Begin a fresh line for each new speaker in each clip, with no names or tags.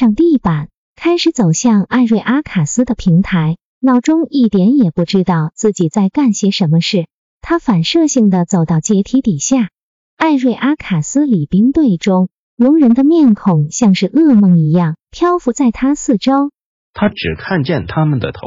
上地板，开始走向艾瑞阿卡斯的平台，脑中一点也不知道自己在干些什么事。他反射性的走到阶梯底下，艾瑞阿卡斯礼兵队中，龙人的面孔像是噩梦一样漂浮在他四周。
他只看见他们的头，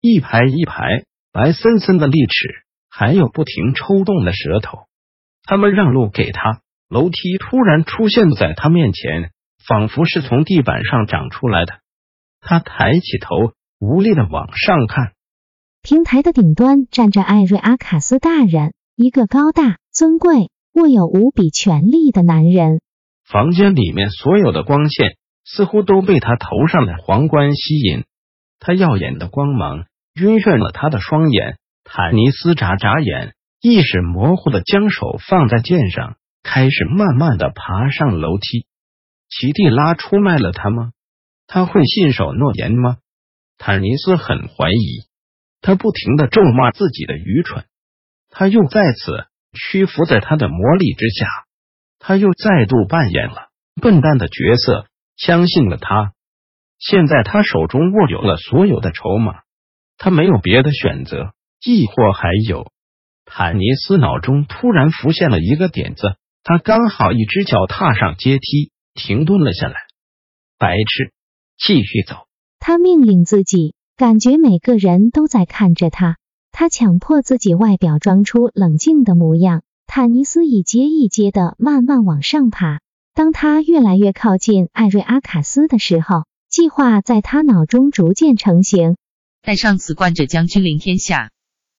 一排一排白森森的利齿，还有不停抽动的舌头。他们让路给他，楼梯突然出现在他面前。仿佛是从地板上长出来的。他抬起头，无力的往上看。
平台的顶端站着艾瑞阿卡斯大人，一个高大、尊贵、握有无比权力的男人。
房间里面所有的光线似乎都被他头上的皇冠吸引，他耀眼的光芒晕眩了他的双眼。坦尼斯眨眨眼，意识模糊的将手放在剑上，开始慢慢的爬上楼梯。奇蒂拉出卖了他吗？他会信守诺言吗？坦尼斯很怀疑。他不停的咒骂自己的愚蠢。他又再次屈服在他的魔力之下。他又再度扮演了笨蛋的角色，相信了他。现在他手中握有了所有的筹码，他没有别的选择。亦或还有，坦尼斯脑中突然浮现了一个点子。他刚好一只脚踏上阶梯。停顿了下来，白痴，继续走。
他命令自己，感觉每个人都在看着他。他强迫自己外表装出冷静的模样。坦尼斯一阶一阶的慢慢往上爬。当他越来越靠近艾瑞阿卡斯的时候，计划在他脑中逐渐成型。
待上此冠者将君临天下。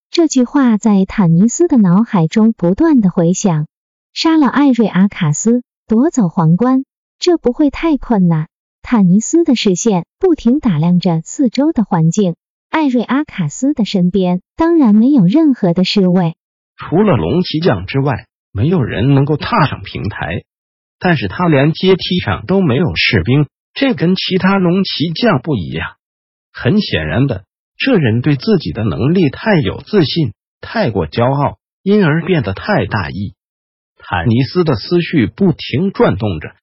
这句话在坦尼斯的脑海中不断的回响。杀了艾瑞阿卡斯，夺走皇冠。这不会太困难。坦尼斯的视线不停打量着四周的环境。艾瑞阿卡斯的身边当然没有任何的侍卫，
除了龙骑将之外，没有人能够踏上平台。但是他连阶梯上都没有士兵，这跟其他龙骑将不一样。很显然的，这人对自己的能力太有自信，太过骄傲，因而变得太大意。坦尼斯的思绪不停转动着。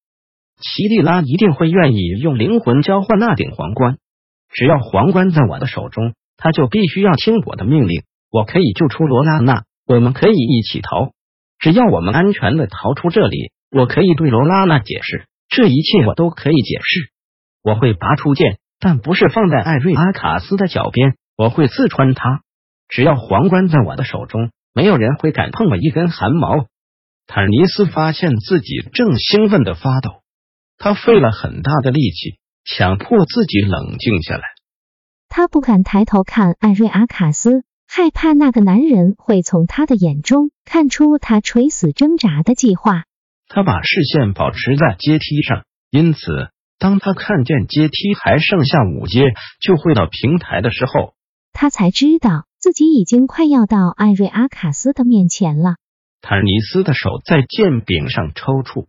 奇蒂拉一定会愿意用灵魂交换那顶皇冠。只要皇冠在我的手中，他就必须要听我的命令。我可以救出罗拉娜，我们可以一起逃。只要我们安全的逃出这里，我可以对罗拉娜解释，这一切我都可以解释。我会拔出剑，但不是放在艾瑞阿卡斯的脚边，我会刺穿他。只要皇冠在我的手中，没有人会敢碰我一根汗毛。坦尼斯发现自己正兴奋的发抖。他费了很大的力气，强迫自己冷静下来。
他不敢抬头看艾瑞阿卡斯，害怕那个男人会从他的眼中看出他垂死挣扎的计划。
他把视线保持在阶梯上，因此当他看见阶梯还剩下五阶就会到平台的时候，
他才知道自己已经快要到艾瑞阿卡斯的面前了。
坦尼斯的手在剑柄上抽搐，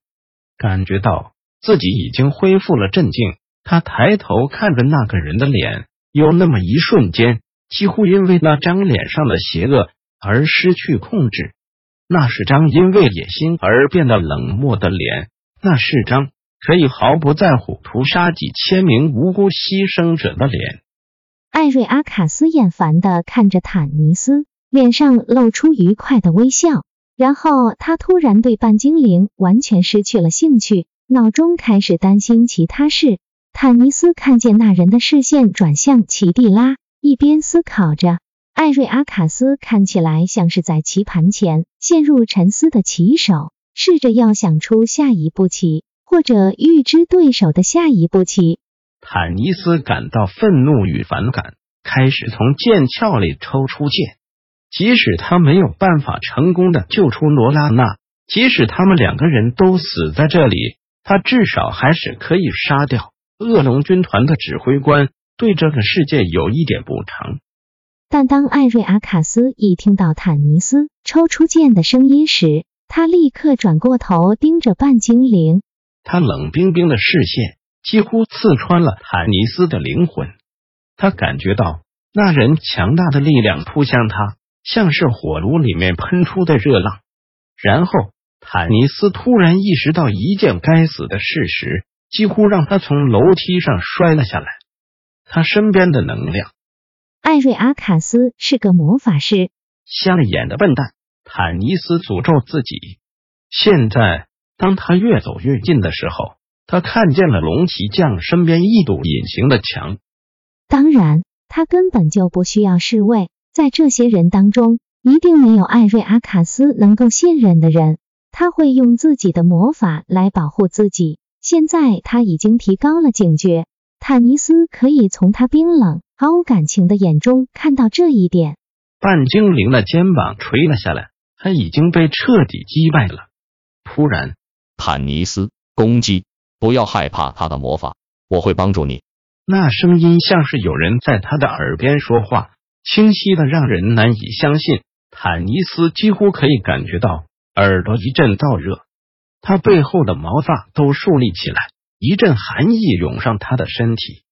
感觉到。自己已经恢复了镇静，他抬头看着那个人的脸，有那么一瞬间，几乎因为那张脸上的邪恶而失去控制。那是张因为野心而变得冷漠的脸，那是张可以毫不在乎屠杀几千名无辜牺牲者的脸。
艾瑞阿卡斯厌烦的看着坦尼斯，脸上露出愉快的微笑，然后他突然对半精灵完全失去了兴趣。脑中开始担心其他事。坦尼斯看见那人的视线转向奇蒂拉，一边思考着。艾瑞阿卡斯看起来像是在棋盘前陷入沉思的棋手，试着要想出下一步棋，或者预知对手的下一步棋。
坦尼斯感到愤怒与反感，开始从剑鞘里抽出剑。即使他没有办法成功的救出罗拉娜，即使他们两个人都死在这里。他至少还是可以杀掉恶龙军团的指挥官，对这个世界有一点补偿。
但当艾瑞阿卡斯一听到坦尼斯抽出剑的声音时，他立刻转过头盯着半精灵。
他冷冰冰的视线几乎刺穿了坦尼斯的灵魂。他感觉到那人强大的力量扑向他，像是火炉里面喷出的热浪。然后。坦尼斯突然意识到一件该死的事实，几乎让他从楼梯上摔了下来。他身边的能量，
艾瑞阿卡斯是个魔法师。
瞎了眼的笨蛋！坦尼斯诅咒自己。现在，当他越走越近的时候，他看见了龙骑将身边一堵隐形的墙。
当然，他根本就不需要侍卫，在这些人当中，一定没有艾瑞阿卡斯能够信任的人。他会用自己的魔法来保护自己。现在他已经提高了警觉，坦尼斯可以从他冰冷、毫无感情的眼中看到这一点。
半精灵的肩膀垂了下来，他已经被彻底击败了。突然，
坦尼斯攻击，不要害怕他的魔法，我会帮助你。
那声音像是有人在他的耳边说话，清晰的让人难以相信。坦尼斯几乎可以感觉到。耳朵一阵燥热，他背后的毛发都竖立起来，一阵寒意涌上他的身体。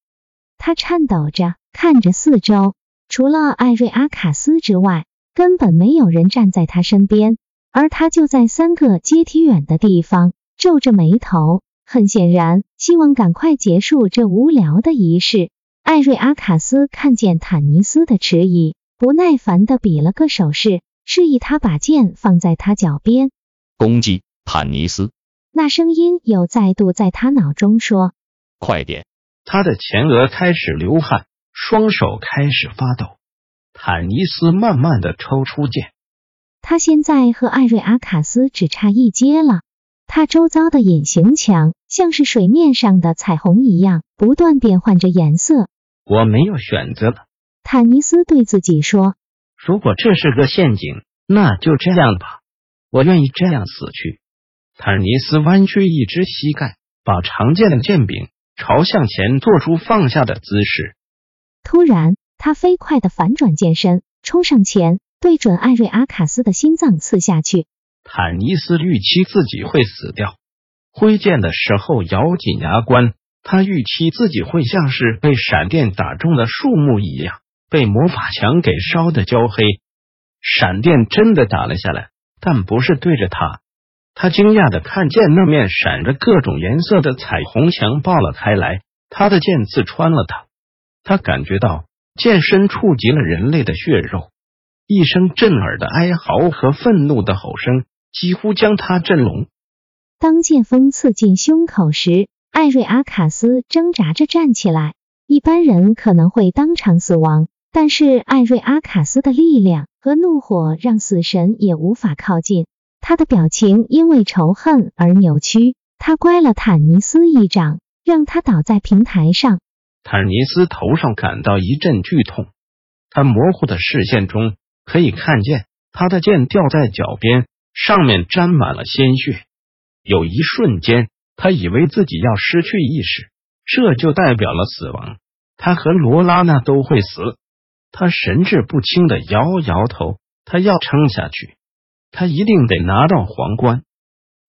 他颤抖着看着四周，除了艾瑞阿卡斯之外，根本没有人站在他身边，而他就在三个阶梯远的地方，皱着眉头，很显然希望赶快结束这无聊的仪式。艾瑞阿卡斯看见坦尼斯的迟疑，不耐烦的比了个手势。示意他把剑放在他脚边，
攻击坦尼斯。
那声音又再度在他脑中说：“
快点！”
他的前额开始流汗，双手开始发抖。坦尼斯慢慢的抽出剑。
他现在和艾瑞阿卡斯只差一阶了。他周遭的隐形墙像是水面上的彩虹一样，不断变换着颜色。
我没有选择了，
坦尼斯对自己说。
如果这是个陷阱，那就这样吧，我愿意这样死去。坦尼斯弯曲一只膝盖，把长剑的剑柄朝向前做出放下的姿势。
突然，他飞快的反转剑身，冲上前，对准艾瑞阿卡斯的心脏刺下去。
坦尼斯预期自己会死掉，挥剑的时候咬紧牙关。他预期自己会像是被闪电打中的树木一样。被魔法墙给烧的焦黑，闪电真的打了下来，但不是对着他。他惊讶的看见那面闪着各种颜色的彩虹墙爆了开来，他的剑刺穿了他。他感觉到剑身触及了人类的血肉，一声震耳的哀嚎和愤怒的吼声几乎将他震聋。
当剑锋刺进胸口时，艾瑞阿卡斯挣扎着站起来。一般人可能会当场死亡。但是艾瑞阿卡斯的力量和怒火让死神也无法靠近。他的表情因为仇恨而扭曲。他乖了坦尼斯一掌，让他倒在平台上。
坦尼斯头上感到一阵剧痛，他模糊的视线中可以看见他的剑掉在脚边，上面沾满了鲜血。有一瞬间，他以为自己要失去意识，这就代表了死亡。他和罗拉娜都会死。他神志不清的摇摇头，他要撑下去，他一定得拿到皇冠。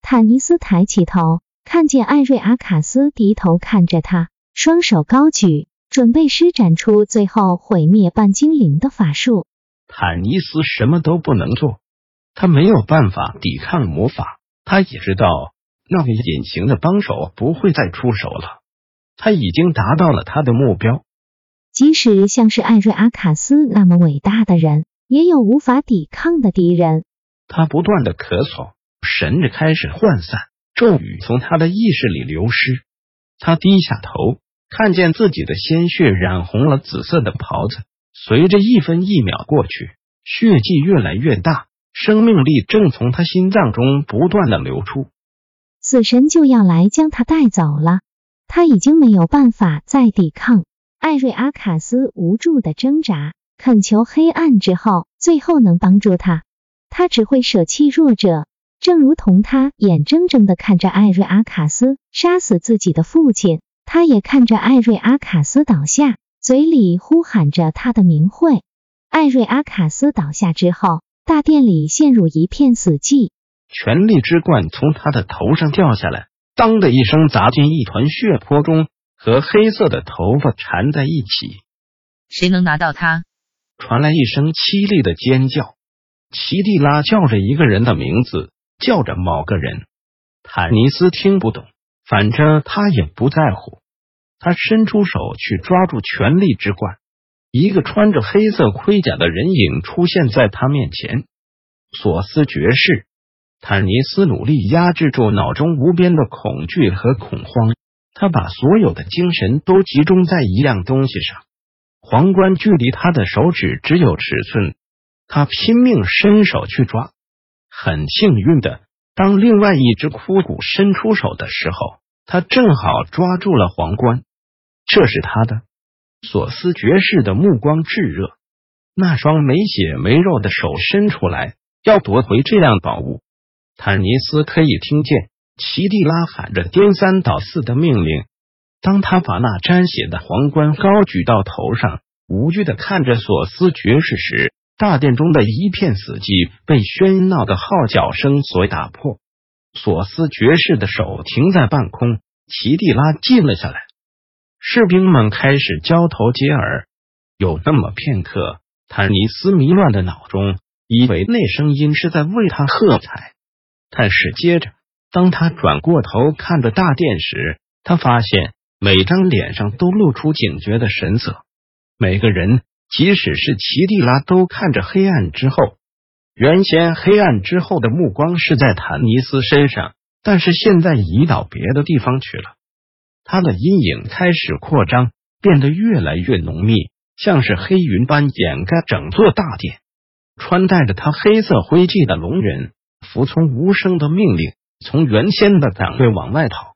坦尼斯抬起头，看见艾瑞阿卡斯低头看着他，双手高举，准备施展出最后毁灭半精灵的法术。
坦尼斯什么都不能做，他没有办法抵抗魔法。他也知道那位隐形的帮手不会再出手了，他已经达到了他的目标。
即使像是艾瑞阿卡斯那么伟大的人，也有无法抵抗的敌人。
他不断的咳嗽，神志开始涣散，咒语从他的意识里流失。他低下头，看见自己的鲜血染红了紫色的袍子。随着一分一秒过去，血迹越来越大，生命力正从他心脏中不断的流出。
死神就要来将他带走了，他已经没有办法再抵抗。艾瑞阿卡斯无助的挣扎，恳求黑暗之后，最后能帮助他。他只会舍弃弱者，正如同他眼睁睁的看着艾瑞阿卡斯杀死自己的父亲，他也看着艾瑞阿卡斯倒下，嘴里呼喊着他的名讳。艾瑞阿卡斯倒下之后，大殿里陷入一片死寂。
权力之冠从他的头上掉下来，当的一声砸进一团血泊中，和黑色的头发缠在一起。
谁能拿到它？
传来一声凄厉的尖叫。奇蒂拉叫着一个人的名字，叫着某个人。坦尼斯听不懂，反正他也不在乎。他伸出手去抓住权力之冠，一个穿着黑色盔甲的人影出现在他面前。索斯爵士。坦尼斯努力压制住脑中无边的恐惧和恐慌，他把所有的精神都集中在一样东西上。皇冠距离他的手指只有尺寸，他拼命伸手去抓。很幸运的，当另外一只枯骨伸出手的时候，他正好抓住了皇冠。这是他的。索斯爵士的目光炙热，那双没血没肉的手伸出来，要夺回这样宝物。坦尼斯可以听见齐蒂拉喊着颠三倒四的命令。当他把那沾血的皇冠高举到头上，无惧的看着索斯爵士时，大殿中的一片死寂被喧闹的号角声所打破。索斯爵士的手停在半空，齐蒂拉静了下来。士兵们开始交头接耳。有那么片刻，坦尼斯迷乱的脑中以为那声音是在为他喝彩。但是接着，当他转过头看着大殿时，他发现每张脸上都露出警觉的神色。每个人，即使是奇蒂拉，都看着黑暗之后。原先黑暗之后的目光是在坦尼斯身上，但是现在移到别的地方去了。他的阴影开始扩张，变得越来越浓密，像是黑云般掩盖整座大殿。穿戴着他黑色徽记的龙人。服从无声的命令，从原先的岗位往外跑。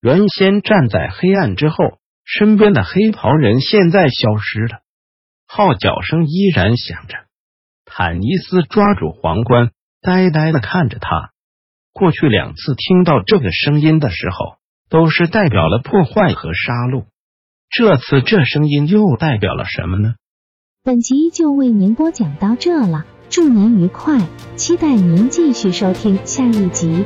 原先站在黑暗之后，身边的黑袍人现在消失了。号角声依然响着。坦尼斯抓住皇冠，呆呆的看着他。过去两次听到这个声音的时候，都是代表了破坏和杀戮。这次这声音又代表了什么呢？
本集就为您播讲到这了。祝您愉快，期待您继续收听下一集。